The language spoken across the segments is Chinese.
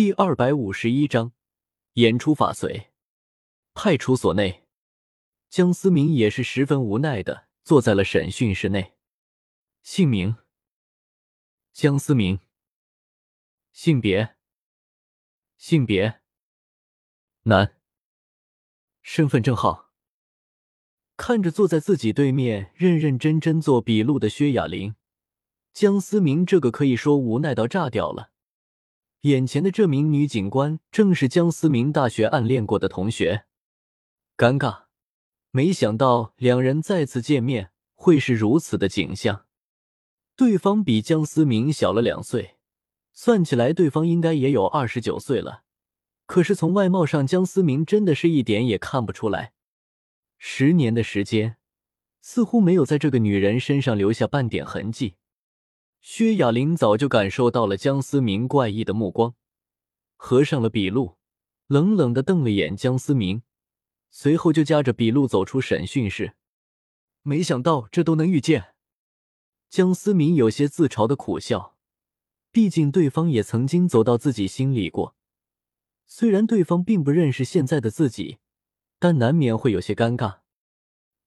第二百五十一章，演出法随。派出所内，江思明也是十分无奈的坐在了审讯室内。姓名：江思明。性别：性别男。身份证号。看着坐在自己对面认认真真做笔录的薛雅玲，江思明这个可以说无奈到炸掉了。眼前的这名女警官正是江思明大学暗恋过的同学，尴尬，没想到两人再次见面会是如此的景象。对方比江思明小了两岁，算起来对方应该也有二十九岁了。可是从外貌上，江思明真的是一点也看不出来。十年的时间，似乎没有在这个女人身上留下半点痕迹。薛雅玲早就感受到了江思明怪异的目光，合上了笔录，冷冷的瞪了眼江思明，随后就夹着笔录走出审讯室。没想到这都能遇见，江思明有些自嘲的苦笑。毕竟对方也曾经走到自己心里过，虽然对方并不认识现在的自己，但难免会有些尴尬。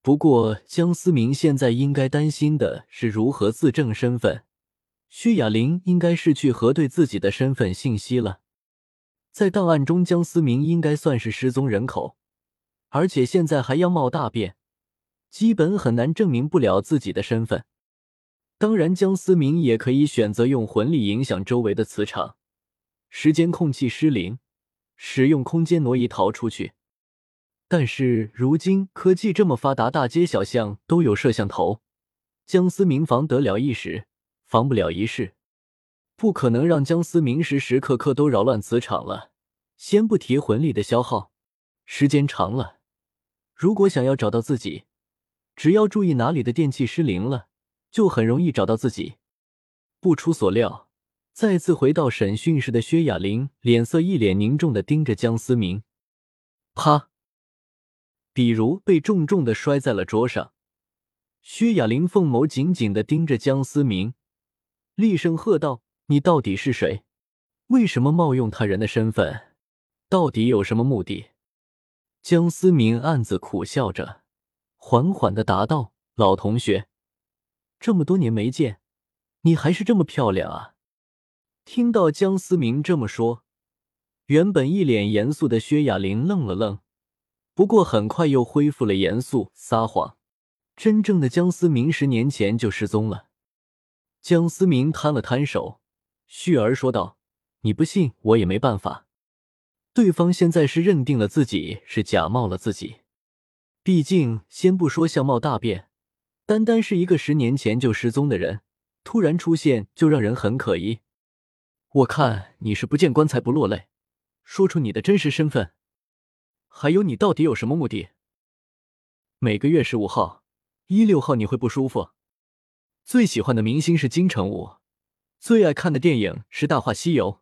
不过江思明现在应该担心的是如何自证身份。薛雅玲应该是去核对自己的身份信息了。在档案中，江思明应该算是失踪人口，而且现在还样貌大变，基本很难证明不了自己的身份。当然，江思明也可以选择用魂力影响周围的磁场，时间空气失灵，使用空间挪移逃出去。但是如今科技这么发达，大街小巷都有摄像头，江思明防得了一时。防不了一世，不可能让江思明时时刻刻都扰乱磁场了。先不提魂力的消耗，时间长了，如果想要找到自己，只要注意哪里的电器失灵了，就很容易找到自己。不出所料，再次回到审讯室的薛雅玲脸色一脸凝重的盯着江思明。啪！比如被重重的摔在了桌上。薛雅玲凤眸紧紧的盯着江思明。厉声喝道：“你到底是谁？为什么冒用他人的身份？到底有什么目的？”江思明暗自苦笑着，缓缓的答道：“老同学，这么多年没见，你还是这么漂亮啊！”听到江思明这么说，原本一脸严肃的薛雅玲愣了愣，不过很快又恢复了严肃。撒谎，真正的江思明十年前就失踪了。江思明摊了摊手，旭儿说道：“你不信，我也没办法。对方现在是认定了自己是假冒了自己。毕竟，先不说相貌大变，单单是一个十年前就失踪的人，突然出现就让人很可疑。我看你是不见棺材不落泪，说出你的真实身份，还有你到底有什么目的？每个月十五号、一六号你会不舒服。”最喜欢的明星是金城武，最爱看的电影是《大话西游》，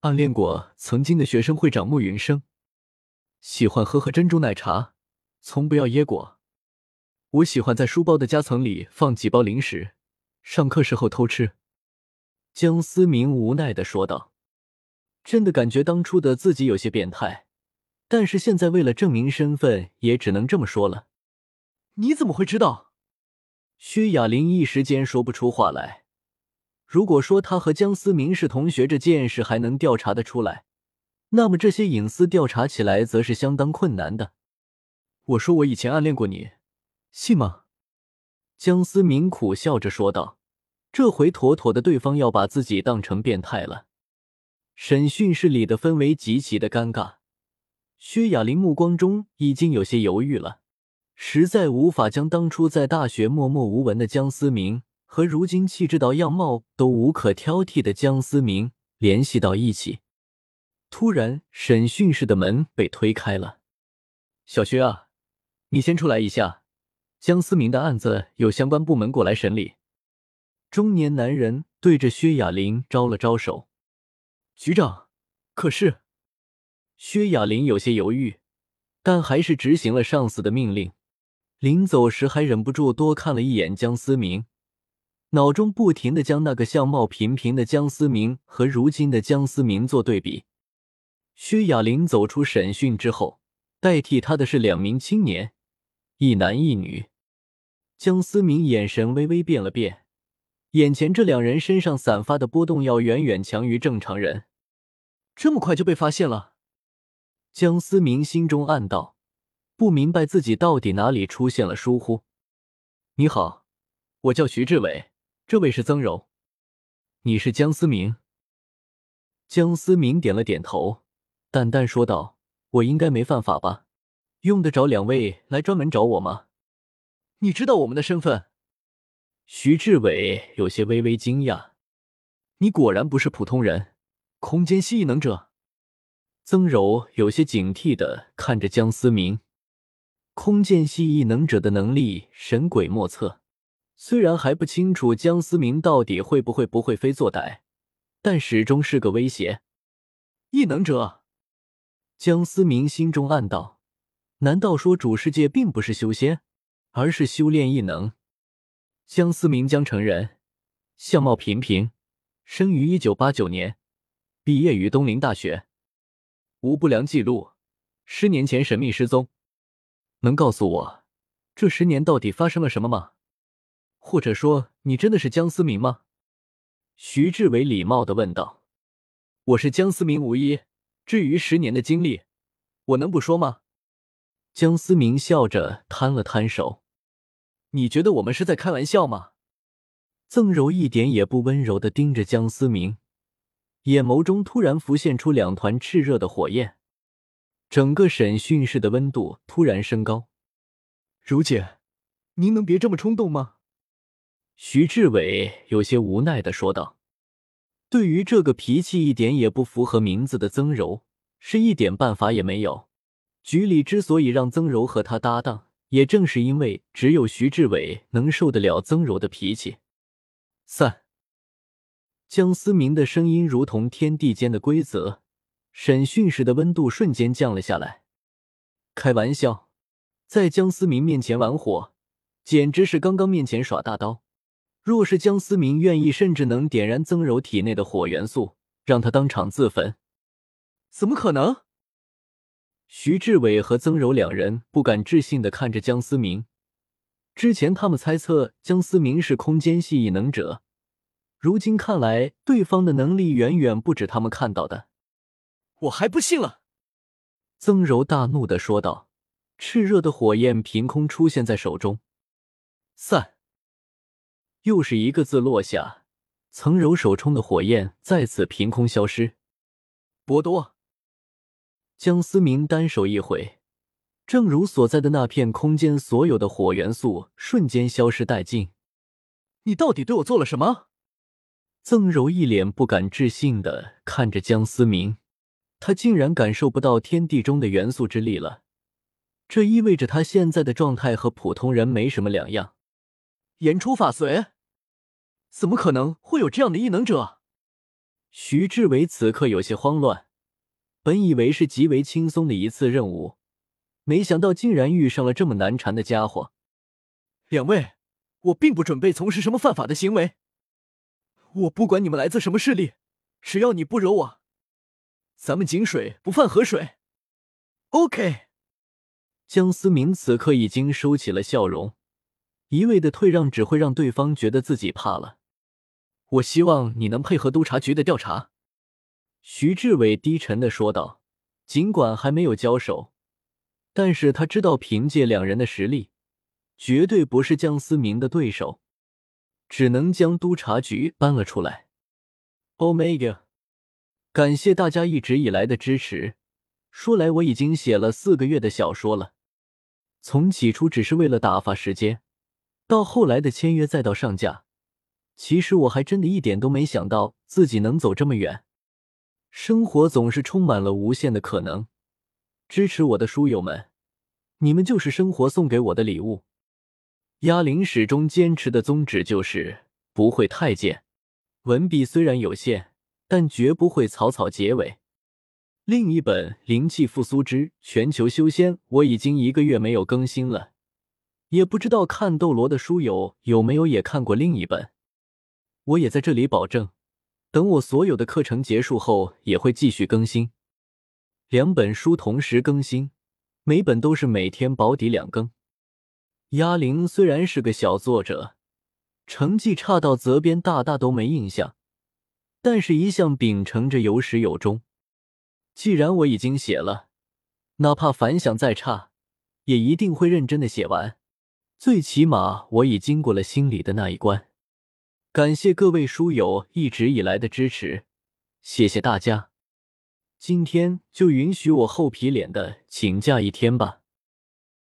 暗恋过曾经的学生会长慕云生，喜欢喝喝珍珠奶茶，从不要椰果。我喜欢在书包的夹层里放几包零食，上课时候偷吃。江思明无奈的说道：“真的感觉当初的自己有些变态，但是现在为了证明身份，也只能这么说了。”你怎么会知道？薛雅玲一时间说不出话来。如果说她和江思明是同学这件事还能调查得出来，那么这些隐私调查起来则是相当困难的。我说我以前暗恋过你，信吗？江思明苦笑着说道。这回妥妥的，对方要把自己当成变态了。审讯室里的氛围极其的尴尬，薛雅玲目光中已经有些犹豫了。实在无法将当初在大学默默无闻的江思明和如今气质到样貌都无可挑剔的江思明联系到一起。突然，审讯室的门被推开了。小薛啊，你先出来一下。江思明的案子有相关部门过来审理。中年男人对着薛雅玲招了招手。局长，可是……薛雅玲有些犹豫，但还是执行了上司的命令。临走时还忍不住多看了一眼江思明，脑中不停的将那个相貌平平的江思明和如今的江思明做对比。薛雅玲走出审讯之后，代替她的是两名青年，一男一女。江思明眼神微微变了变，眼前这两人身上散发的波动要远远强于正常人。这么快就被发现了？江思明心中暗道，不明白自己到底哪里出现了疏忽。你好，我叫徐志伟。这位是曾柔，你是江思明。江思明点了点头，淡淡说道：“我应该没犯法吧？用得着两位来专门找我吗？你知道我们的身份？”徐志伟有些微微惊讶：“你果然不是普通人，空间系异能者。”曾柔有些警惕的看着江思明，空间系异能者的能力神鬼莫测。虽然还不清楚江思明到底会不会不会非作歹，但始终是个威胁。异能者，江思明心中暗道：难道说主世界并不是修仙，而是修炼异能？江思明江城人，相貌平平，生于一九八九年，毕业于东林大学，无不良记录，十年前神秘失踪。能告诉我，这十年到底发生了什么吗？或者说，你真的是江思明吗？徐志伟礼貌的问道。我是江思明无疑。至于十年的经历，我能不说吗？江思明笑着摊了摊手。你觉得我们是在开玩笑吗？曾柔一点也不温柔的盯着江思明，眼眸中突然浮现出两团炽热的火焰，整个审讯室的温度突然升高。如姐，您能别这么冲动吗？徐志伟有些无奈的说道：“对于这个脾气一点也不符合名字的曾柔，是一点办法也没有。局里之所以让曾柔和他搭档，也正是因为只有徐志伟能受得了曾柔的脾气。”三，江思明的声音如同天地间的规则，审讯室的温度瞬间降了下来。开玩笑，在江思明面前玩火，简直是刚刚面前耍大刀。若是江思明愿意，甚至能点燃曾柔体内的火元素，让他当场自焚。怎么可能？徐志伟和曾柔两人不敢置信的看着江思明。之前他们猜测江思明是空间系异能者，如今看来，对方的能力远远不止他们看到的。我还不信了！曾柔大怒的说道，炽热的火焰凭空出现在手中，散。又是一个字落下，曾柔手中的火焰再次凭空消失。博多，江思明单手一挥，正如所在的那片空间，所有的火元素瞬间消失殆尽。你到底对我做了什么？曾柔一脸不敢置信的看着江思明，他竟然感受不到天地中的元素之力了，这意味着他现在的状态和普通人没什么两样。言出法随。怎么可能会有这样的异能者？徐志伟此刻有些慌乱，本以为是极为轻松的一次任务，没想到竟然遇上了这么难缠的家伙。两位，我并不准备从事什么犯法的行为。我不管你们来自什么势力，只要你不惹我，咱们井水不犯河水。OK。江思明此刻已经收起了笑容，一味的退让只会让对方觉得自己怕了。我希望你能配合督察局的调查。”徐志伟低沉的说道。尽管还没有交手，但是他知道凭借两人的实力，绝对不是江思明的对手，只能将督察局搬了出来。Omega，感谢大家一直以来的支持。说来我已经写了四个月的小说了，从起初只是为了打发时间，到后来的签约，再到上架。其实我还真的一点都没想到自己能走这么远。生活总是充满了无限的可能。支持我的书友们，你们就是生活送给我的礼物。鸭铃始终坚持的宗旨就是不会太贱。文笔虽然有限，但绝不会草草结尾。另一本《灵气复苏之全球修仙》，我已经一个月没有更新了，也不知道看斗罗的书友有没有也看过另一本。我也在这里保证，等我所有的课程结束后，也会继续更新。两本书同时更新，每本都是每天保底两更。鸭铃虽然是个小作者，成绩差到责编大大都没印象，但是一向秉承着有始有终。既然我已经写了，哪怕反响再差，也一定会认真的写完。最起码我已经过了心里的那一关。感谢各位书友一直以来的支持，谢谢大家。今天就允许我厚皮脸的请假一天吧。